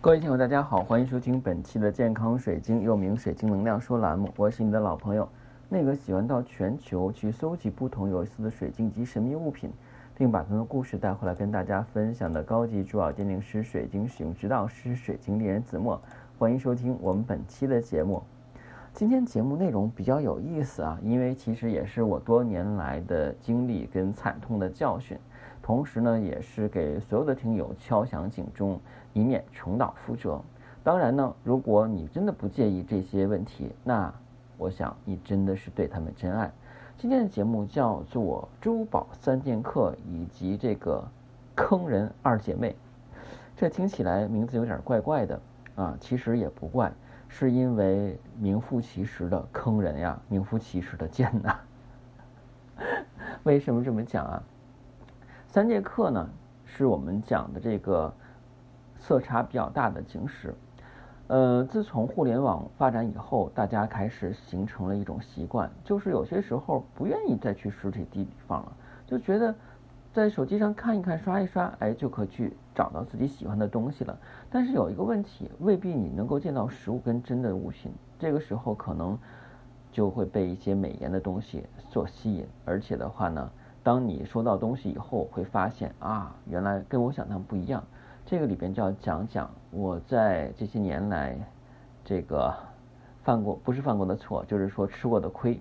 各位听友，大家好，欢迎收听本期的健康水晶，又名水晶能量说栏目。我是你的老朋友，那个喜欢到全球去搜集不同有意思的水晶及神秘物品，并把他的故事带回来跟大家分享的高级珠宝鉴定师、水晶使用指导师、水晶猎人子墨。欢迎收听我们本期的节目。今天节目内容比较有意思啊，因为其实也是我多年来的经历跟惨痛的教训。同时呢，也是给所有的听友敲响警钟，以免重蹈覆辙。当然呢，如果你真的不介意这些问题，那我想你真的是对他们真爱。今天的节目叫做《珠宝三剑客》以及这个坑人二姐妹。这听起来名字有点怪怪的啊，其实也不怪，是因为名副其实的坑人呀，名副其实的贱呐。为什么这么讲啊？三节课呢，是我们讲的这个色差比较大的晶石。呃，自从互联网发展以后，大家开始形成了一种习惯，就是有些时候不愿意再去实体地方了，就觉得在手机上看一看、刷一刷，哎，就可去找到自己喜欢的东西了。但是有一个问题，未必你能够见到实物跟真的物品，这个时候可能就会被一些美颜的东西所吸引，而且的话呢。当你收到东西以后，会发现啊，原来跟我想象不一样。这个里边就要讲讲我在这些年来这个犯过不是犯过的错，就是说吃过的亏。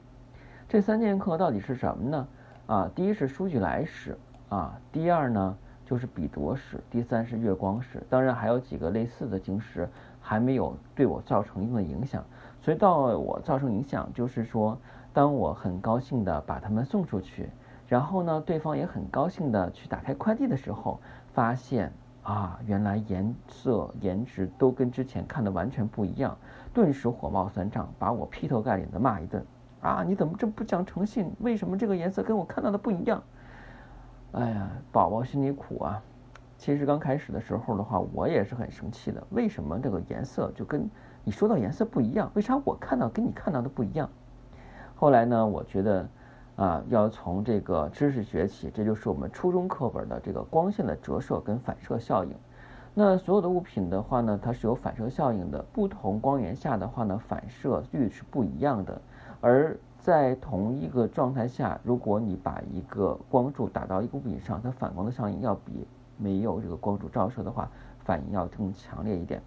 这三剑客到底是什么呢？啊，第一是书俱来史啊，第二呢就是彼得史，第三是月光史。当然还有几个类似的晶石还没有对我造成一定的影响。所以到我造成影响，就是说当我很高兴的把它们送出去。然后呢，对方也很高兴的去打开快递的时候，发现啊，原来颜色、颜值都跟之前看的完全不一样，顿时火冒三丈，把我劈头盖脸的骂一顿。啊，你怎么这么不讲诚信？为什么这个颜色跟我看到的不一样？哎呀，宝宝心里苦啊。其实刚开始的时候的话，我也是很生气的。为什么这个颜色就跟你说到颜色不一样？为啥我看到跟你看到的不一样？后来呢，我觉得。啊，要从这个知识学起，这就是我们初中课本的这个光线的折射跟反射效应。那所有的物品的话呢，它是有反射效应的，不同光源下的话呢，反射率是不一样的。而在同一个状态下，如果你把一个光柱打到一个物品上，它反光的效应要比没有这个光柱照射的话，反应要更强烈一点。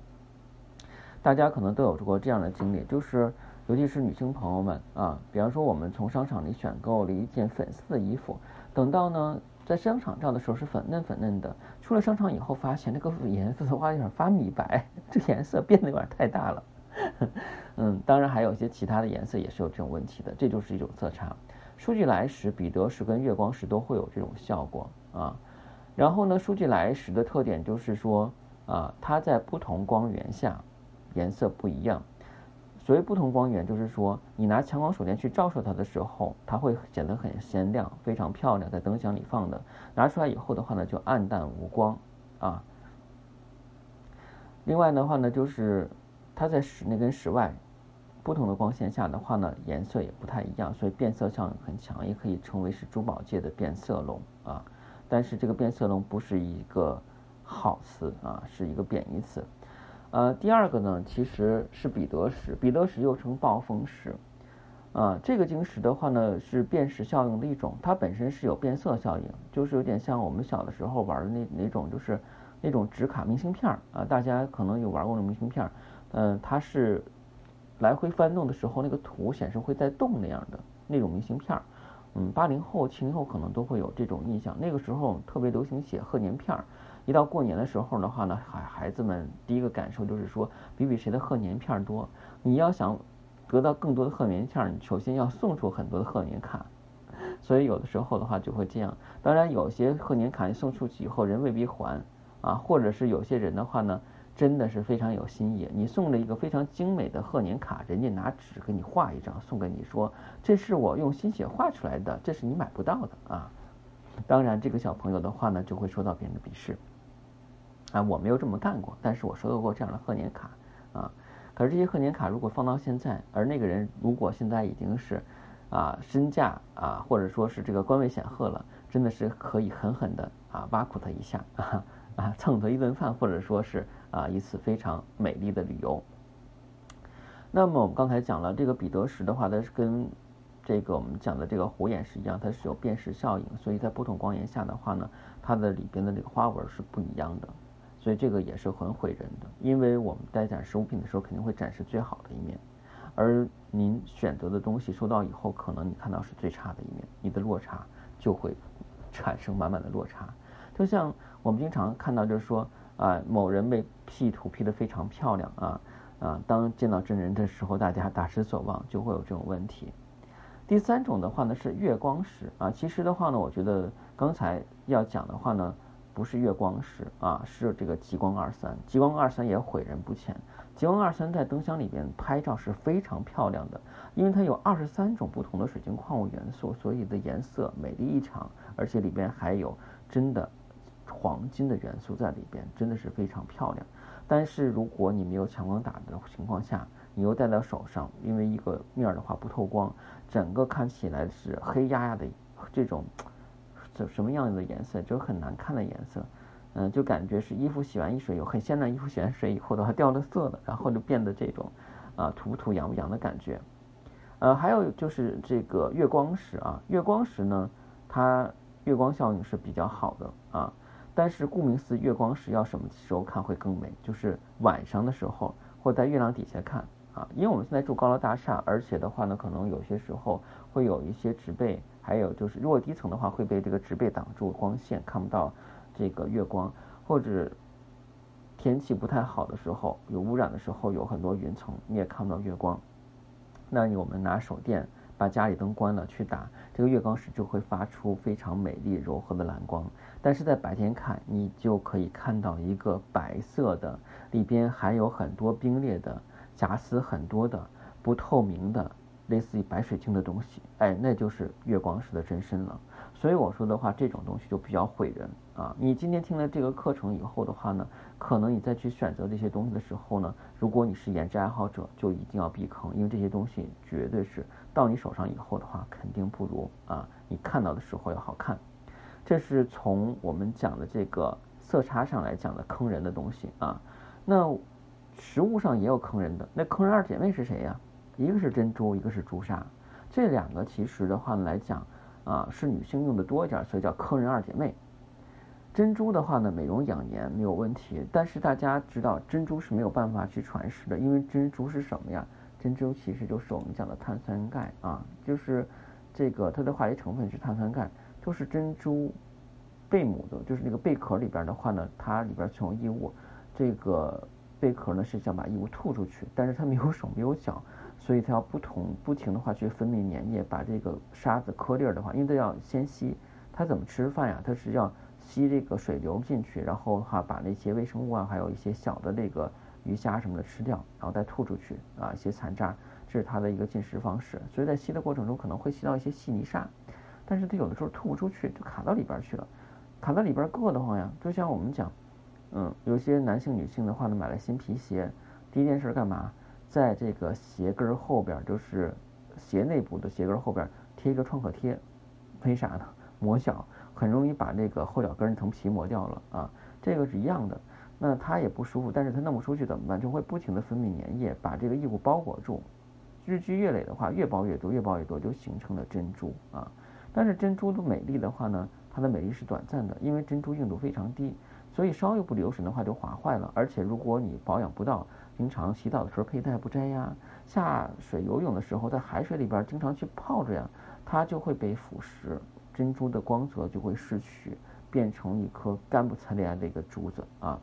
大家可能都有过这样的经历，就是。尤其是女性朋友们啊，比方说我们从商场里选购了一件粉色的衣服，等到呢在商场照的时候是粉嫩粉嫩的，出了商场以后发现那个颜色的话有点发米白，这颜色变得有点太大了。嗯，当然还有一些其他的颜色也是有这种问题的，这就是一种色差。数据来时，彼得石跟月光石都会有这种效果啊。然后呢，数据来时的特点就是说啊，它在不同光源下颜色不一样。所谓不同光源，就是说你拿强光手电去照射它的时候，它会显得很鲜亮，非常漂亮，在灯箱里放的，拿出来以后的话呢，就暗淡无光啊。另外的话呢，就是它在室内跟室外不同的光线下的话呢，颜色也不太一样，所以变色效应很强，也可以称为是珠宝界的变色龙啊。但是这个变色龙不是一个好词啊，是一个贬义词。呃，第二个呢，其实是彼得石，彼得石又称暴风石，啊，这个晶石的话呢，是辨识效应的一种，它本身是有变色效应，就是有点像我们小的时候玩的那那种，就是那种纸卡明信片啊，大家可能有玩过那明信片，嗯，它是来回翻动的时候，那个图显示会在动那样的那种明信片，嗯，八零后、七零后可能都会有这种印象，那个时候特别流行写贺年片儿。一到过年的时候的话呢，孩孩子们第一个感受就是说，比比谁的贺年片多。你要想得到更多的贺年片，你首先要送出很多的贺年卡。所以有的时候的话就会这样。当然，有些贺年卡你送出去以后，人未必还啊，或者是有些人的话呢，真的是非常有心意。你送了一个非常精美的贺年卡，人家拿纸给你画一张送给你，说这是我用心血画出来的，这是你买不到的啊。当然，这个小朋友的话呢，就会受到别人的鄙视。啊，我没有这么干过，但是我收到过这样的贺年卡，啊，可是这些贺年卡如果放到现在，而那个人如果现在已经是，啊，身价啊，或者说是这个官位显赫了，真的是可以狠狠的啊挖苦他一下，啊，啊蹭他一顿饭，或者说是啊一次非常美丽的旅游。那么我们刚才讲了这个彼得石的话，它是跟这个我们讲的这个虎眼石一样，它是有辨识效应，所以在不同光源下的话呢，它的里边的这个花纹是不一样的，所以这个也是很毁人的。因为我们在展示物品的时候，肯定会展示最好的一面，而您选择的东西收到以后，可能你看到是最差的一面，你的落差就会产生满满的落差。就像我们经常看到，就是说啊，某人被 P 图 P 得非常漂亮啊。啊，当见到真人的时候，大家大失所望，就会有这种问题。第三种的话呢是月光石啊，其实的话呢，我觉得刚才要讲的话呢，不是月光石啊，是这个极光二三。极光二三也毁人不浅。极光二三在灯箱里边拍照是非常漂亮的，因为它有二十三种不同的水晶矿物元素，所以的颜色美丽异常，而且里边还有真的黄金的元素在里边，真的是非常漂亮。但是如果你没有强光打的情况下，你又戴在手上，因为一个面的话不透光，整个看起来是黑压压的这种，什什么样子的颜色，就很难看的颜色，嗯，就感觉是衣服洗完一水有很鲜亮，衣服洗完水以后的话掉了色的，然后就变得这种，啊土不土洋不洋的感觉，呃，还有就是这个月光石啊，月光石呢，它月光效应是比较好的啊。但是顾名思，月光石要什么时候看会更美？就是晚上的时候，或在月亮底下看啊。因为我们现在住高楼大厦，而且的话呢，可能有些时候会有一些植被，还有就是如果低层的话会被这个植被挡住光线，看不到这个月光，或者天气不太好的时候，有污染的时候，有很多云层，你也看不到月光。那我们拿手电。把家里灯关了去打这个月光石，就会发出非常美丽柔和的蓝光。但是在白天看，你就可以看到一个白色的，里边还有很多冰裂的夹丝，很多的不透明的，类似于白水晶的东西。哎，那就是月光石的真身了。所以我说的话，这种东西就比较毁人啊！你今天听了这个课程以后的话呢，可能你再去选择这些东西的时候呢，如果你是颜值爱好者，就一定要避坑，因为这些东西绝对是到你手上以后的话，肯定不如啊你看到的时候要好看。这是从我们讲的这个色差上来讲的坑人的东西啊。那实物上也有坑人的，那坑人二姐妹是谁呀？一个是珍珠，一个是朱砂，这两个其实的话来讲。啊，是女性用的多一点，所以叫坑人二姐妹。珍珠的话呢，美容养颜没有问题，但是大家知道珍珠是没有办法去传世的，因为珍珠是什么呀？珍珠其实就是我们讲的碳酸钙啊，就是这个它的化学成分是碳酸钙，就是珍珠贝母的，就是那个贝壳里边的话呢，它里边存有异物，这个贝壳呢是想把异物吐出去，但是它没有手没有脚。所以它要不同不停的话去分泌粘液，把这个沙子颗粒儿的话，因为它要先吸，它怎么吃饭呀？它是要吸这个水流进去，然后的话把那些微生物啊，还有一些小的这个鱼虾什么的吃掉，然后再吐出去啊一些残渣，这是它的一个进食方式。所以在吸的过程中可能会吸到一些细泥沙，但是它有的时候吐不出去，就卡到里边去了，卡到里边硌得慌呀。就像我们讲，嗯，有些男性女性的话呢，买了新皮鞋，第一件事干嘛？在这个鞋跟后边，就是鞋内部的鞋跟后边贴一个创可贴，为啥呢？磨小，很容易把那个后脚跟层皮磨掉了啊。这个是一样的，那它也不舒服，但是它弄不出去怎么办？就会不停的分泌粘液，把这个异物包裹住。日积月累的话，越包越多，越包越多，就形成了珍珠啊。但是珍珠的美丽的话呢，它的美丽是短暂的，因为珍珠硬度非常低，所以稍一不留神的话就划坏了。而且如果你保养不到，经常洗澡的时候佩戴不摘呀，下水游泳的时候在海水里边经常去泡着呀，它就会被腐蚀，珍珠的光泽就会失去，变成一颗干不参恋的一个珠子啊。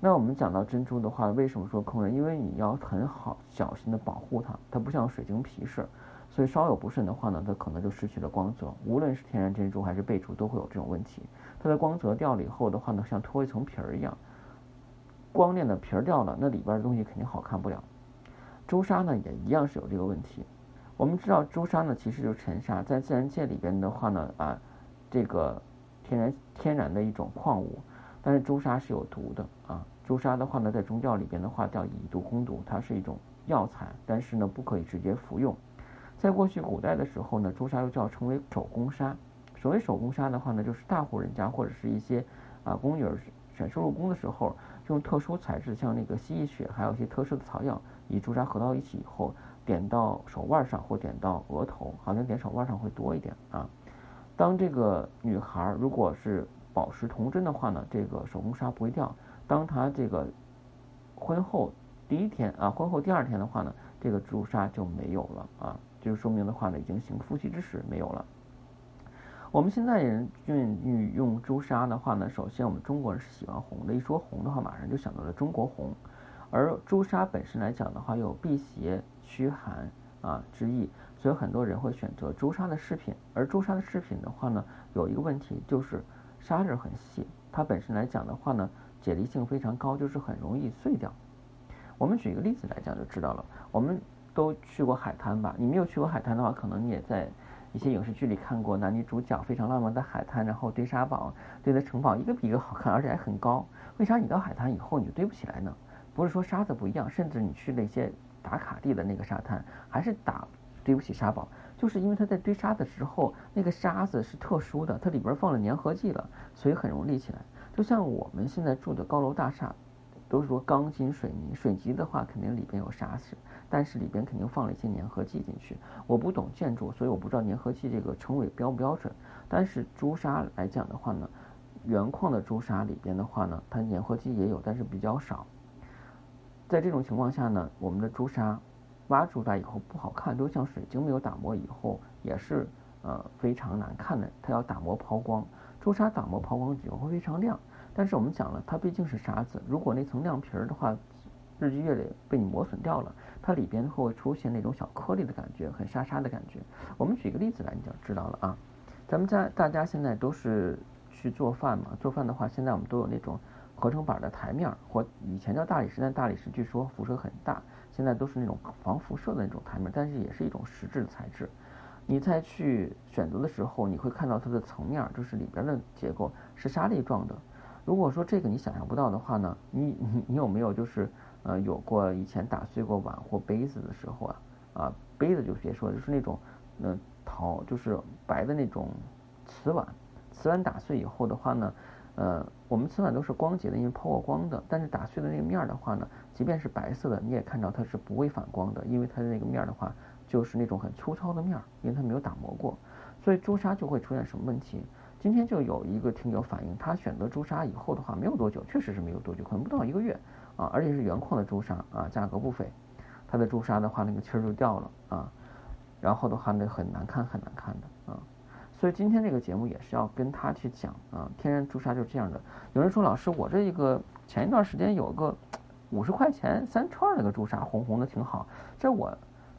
那我们讲到珍珠的话，为什么说坑人？因为你要很好小心的保护它，它不像水晶皮似，所以稍有不慎的话呢，它可能就失去了光泽。无论是天然珍珠还是贝珠，都会有这种问题。它的光泽掉了以后的话呢，像脱一层皮儿一样。光亮的皮儿掉了，那里边的东西肯定好看不了。朱砂呢也一样是有这个问题。我们知道朱砂呢其实就是沉砂，在自然界里边的话呢啊，这个天然天然的一种矿物，但是朱砂是有毒的啊。朱砂的话呢在宗教里边的话叫以毒攻毒，它是一种药材，但是呢不可以直接服用。在过去古代的时候呢，朱砂又叫称为手工砂。所谓手工砂的话呢，就是大户人家或者是一些啊宫女儿。选收入宫的时候，用特殊材质，像那个蜥蜴血，还有一些特殊的草药，以朱砂合到一起以后，点到手腕上或点到额头，好像点手腕上会多一点啊。当这个女孩如果是保持童真的话呢，这个手工纱不会掉。当她这个婚后第一天啊，婚后第二天的话呢，这个朱砂就没有了啊，就是说明的话呢，已经行夫妻之实没有了。我们现在人用用朱砂的话呢，首先我们中国人是喜欢红的，一说红的话，马上就想到了中国红。而朱砂本身来讲的话，有辟邪驱寒啊之意，所以很多人会选择朱砂的饰品。而朱砂的饰品的话呢，有一个问题就是砂粒很细，它本身来讲的话呢，解离性非常高，就是很容易碎掉。我们举一个例子来讲就知道了。我们都去过海滩吧？你没有去过海滩的话，可能你也在。一些影视剧里看过男女主角非常浪漫的海滩，然后堆沙堡，堆的城堡一个比一个好看，而且还很高。为啥你到海滩以后你就堆不起来呢？不是说沙子不一样，甚至你去那些打卡地的那个沙滩，还是打堆不起沙堡，就是因为它在堆沙的时候，那个沙子是特殊的，它里边放了粘合剂了，所以很容易立起来。就像我们现在住的高楼大厦。都是说钢筋水泥，水泥的话肯定里边有沙石，但是里边肯定放了一些粘合剂进去。我不懂建筑，所以我不知道粘合剂这个称谓标不标准。但是朱砂来讲的话呢，原矿的朱砂里边的话呢，它粘合剂也有，但是比较少。在这种情况下呢，我们的朱砂挖出来以后不好看，就像水晶没有打磨以后也是呃非常难看的。它要打磨抛光，朱砂打磨抛光以后会非常亮。但是我们讲了，它毕竟是沙子，如果那层亮皮儿的话，日积月累被你磨损掉了，它里边会出现那种小颗粒的感觉，很沙沙的感觉。我们举个例子来，你就知道了啊。咱们家大家现在都是去做饭嘛，做饭的话，现在我们都有那种合成板的台面，或以前叫大理石，但大理石据说辐射很大，现在都是那种防辐射的那种台面，但是也是一种实质的材质。你再去选择的时候，你会看到它的层面，就是里边的结构是沙粒状的。如果说这个你想象不到的话呢，你你你有没有就是呃有过以前打碎过碗或杯子的时候啊啊杯子就别说，就是那种嗯陶就是白的那种瓷碗，瓷碗打碎以后的话呢，呃我们瓷碗都是光洁的，因为抛过光的，但是打碎的那个面儿的话呢，即便是白色的，你也看到它是不会反光的，因为它的那个面儿的话就是那种很粗糙的面儿，因为它没有打磨过，所以朱砂就会出现什么问题？今天就有一个听友反映，他选择朱砂以后的话，没有多久，确实是没有多久，可能不到一个月啊，而且是原矿的朱砂啊，价格不菲。他的朱砂的话，那个气儿就掉了啊，然后的话那很难看，很难看的啊。所以今天这个节目也是要跟他去讲啊，天然朱砂就是这样的。有人说老师，我这一个前一段时间有个五十块钱三串那个朱砂，红红的挺好，这我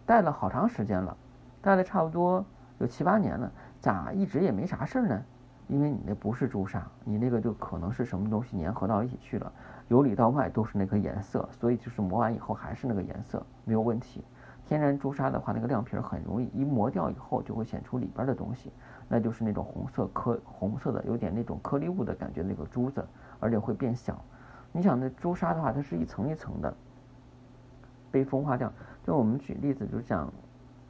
戴了好长时间了，戴了差不多有七八年了，咋一直也没啥事儿呢？因为你那不是朱砂，你那个就可能是什么东西粘合到一起去了，由里到外都是那个颜色，所以就是磨完以后还是那个颜色，没有问题。天然朱砂的话，那个亮皮儿很容易一磨掉以后就会显出里边的东西，那就是那种红色颗红色的，有点那种颗粒物的感觉那个珠子，而且会变小。你想那朱砂的话，它是一层一层的被风化掉。就我们举例子，就是讲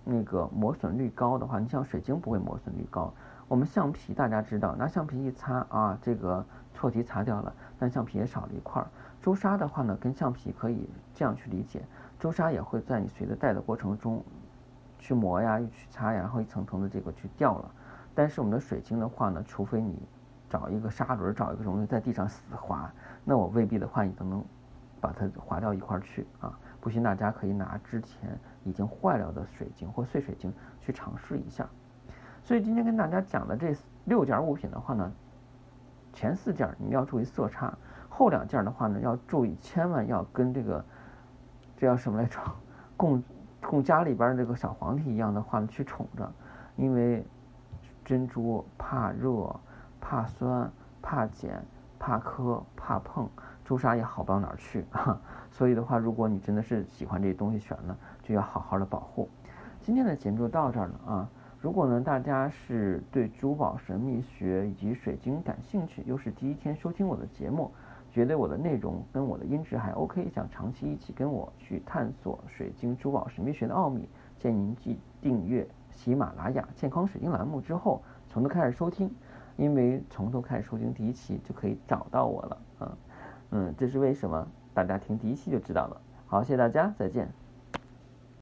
那个磨损率高的话，你像水晶不会磨损率高。我们橡皮大家知道，拿橡皮一擦啊，这个错题擦掉了，但橡皮也少了一块儿。朱砂的话呢，跟橡皮可以这样去理解，朱砂也会在你随着戴的过程中去磨呀，又去擦呀，然后一层层的这个去掉了。但是我们的水晶的话呢，除非你找一个砂轮，找一个东西在地上死滑，那我未必的话你都能把它划掉一块儿去啊。不信大家可以拿之前已经坏了的水晶或碎水晶去尝试一下。所以今天跟大家讲的这六件物品的话呢，前四件你要注意色差，后两件的话呢要注意，千万要跟这个这叫什么来着？供供家里边这个小皇帝一样的话呢去宠着，因为珍珠怕热、怕酸、怕碱、怕磕、怕碰，朱砂也好不到哪儿去啊。所以的话，如果你真的是喜欢这些东西选了，就要好好的保护。今天的节目就到这儿了啊。如果呢，大家是对珠宝神秘学以及水晶感兴趣，又是第一天收听我的节目，觉得我的内容跟我的音质还 OK，想长期一起跟我去探索水晶珠宝神秘学的奥秘，建议您记订阅喜马拉雅健康水晶栏目之后，从头开始收听。因为从头开始收听第一期就可以找到我了啊，嗯，这是为什么？大家听第一期就知道了。好，谢谢大家，再见。